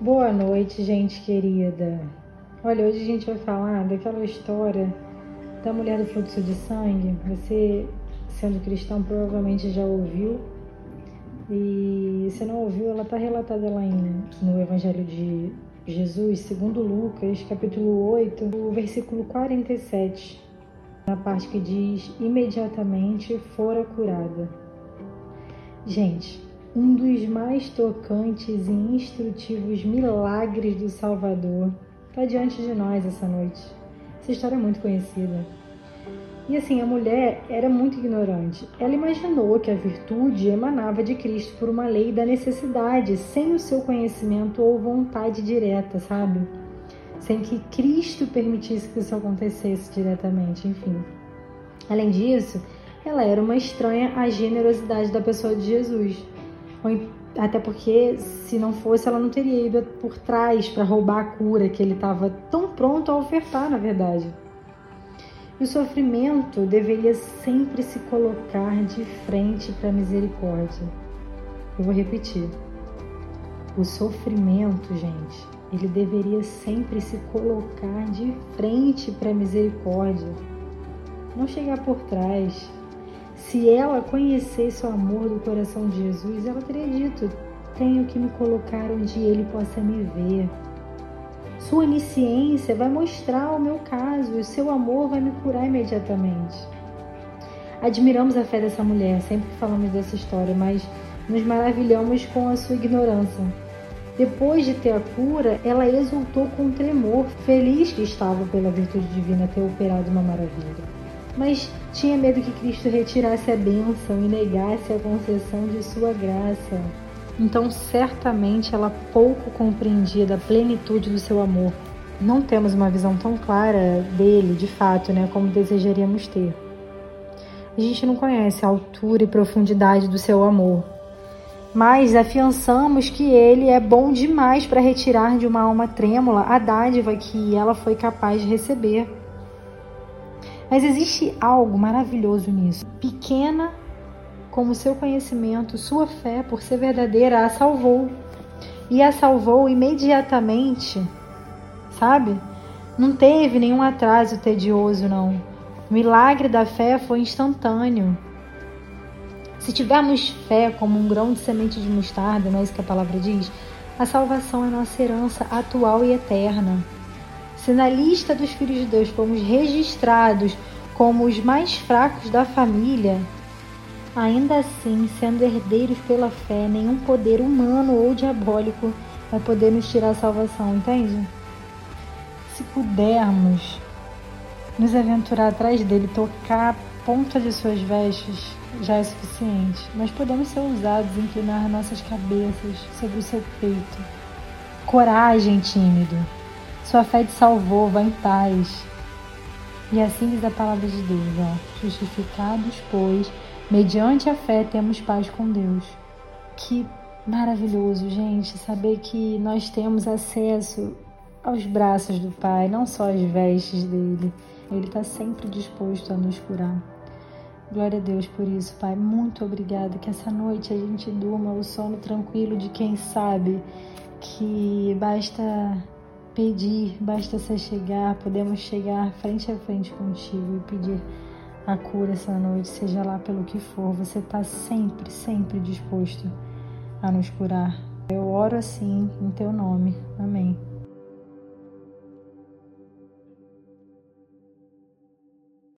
Boa noite, gente querida. Olha, hoje a gente vai falar daquela história da mulher do fluxo de sangue. Você, sendo cristão, provavelmente já ouviu. E se não ouviu, ela está relatada lá em, no Evangelho de Jesus, segundo Lucas, capítulo 8, o versículo 47, na parte que diz: imediatamente fora curada. Gente, um dos mais tocantes e instrutivos milagres do Salvador está diante de nós essa noite. Essa história é muito conhecida. E assim, a mulher era muito ignorante. Ela imaginou que a virtude emanava de Cristo por uma lei da necessidade, sem o seu conhecimento ou vontade direta, sabe? Sem que Cristo permitisse que isso acontecesse diretamente, enfim. Além disso, ela era uma estranha à generosidade da pessoa de Jesus. Até porque, se não fosse, ela não teria ido por trás para roubar a cura que ele estava tão pronto a ofertar, na verdade. E o sofrimento deveria sempre se colocar de frente para a misericórdia. Eu vou repetir. O sofrimento, gente, ele deveria sempre se colocar de frente para a misericórdia. Não chegar por trás, se ela conhecesse o amor do coração de Jesus, ela teria dito: Tenho que me colocar onde ele possa me ver. Sua onisciência vai mostrar o meu caso e o seu amor vai me curar imediatamente. Admiramos a fé dessa mulher, sempre que falamos dessa história, mas nos maravilhamos com a sua ignorância. Depois de ter a cura, ela exultou com tremor, feliz que estava pela virtude divina ter operado uma maravilha mas tinha medo que Cristo retirasse a bênção e negasse a concessão de sua graça. Então, certamente, ela pouco compreendia da plenitude do seu amor. Não temos uma visão tão clara dele, de fato, né, como desejaríamos ter. A gente não conhece a altura e profundidade do seu amor, mas afiançamos que ele é bom demais para retirar de uma alma trêmula a dádiva que ela foi capaz de receber. Mas existe algo maravilhoso nisso. Pequena como seu conhecimento, sua fé, por ser verdadeira, a salvou. E a salvou imediatamente, sabe? Não teve nenhum atraso tedioso, não. O milagre da fé foi instantâneo. Se tivermos fé como um grão de semente de mostarda, não é isso que a palavra diz? A salvação é nossa herança atual e eterna. Se na lista dos filhos de Deus fomos registrados como os mais fracos da família, ainda assim, sendo herdeiros pela fé, nenhum poder humano ou diabólico vai poder nos tirar a salvação, entende? Se pudermos nos aventurar atrás dele, tocar a ponta de suas vestes, já é suficiente. Mas podemos ser ousados, inclinar nossas cabeças sobre o seu peito. Coragem, tímido. Sua fé te salvou, vá em paz. E assim diz a palavra de Deus, ó. Justificados, pois, mediante a fé temos paz com Deus. Que maravilhoso, gente, saber que nós temos acesso aos braços do Pai, não só às vestes dele. Ele está sempre disposto a nos curar. Glória a Deus por isso, Pai. Muito obrigada. Que essa noite a gente durma o sono tranquilo de quem sabe que basta pedir, basta se chegar, podemos chegar frente a frente contigo e pedir a cura essa noite, seja lá pelo que for, você está sempre, sempre disposto a nos curar. Eu oro assim em teu nome. Amém.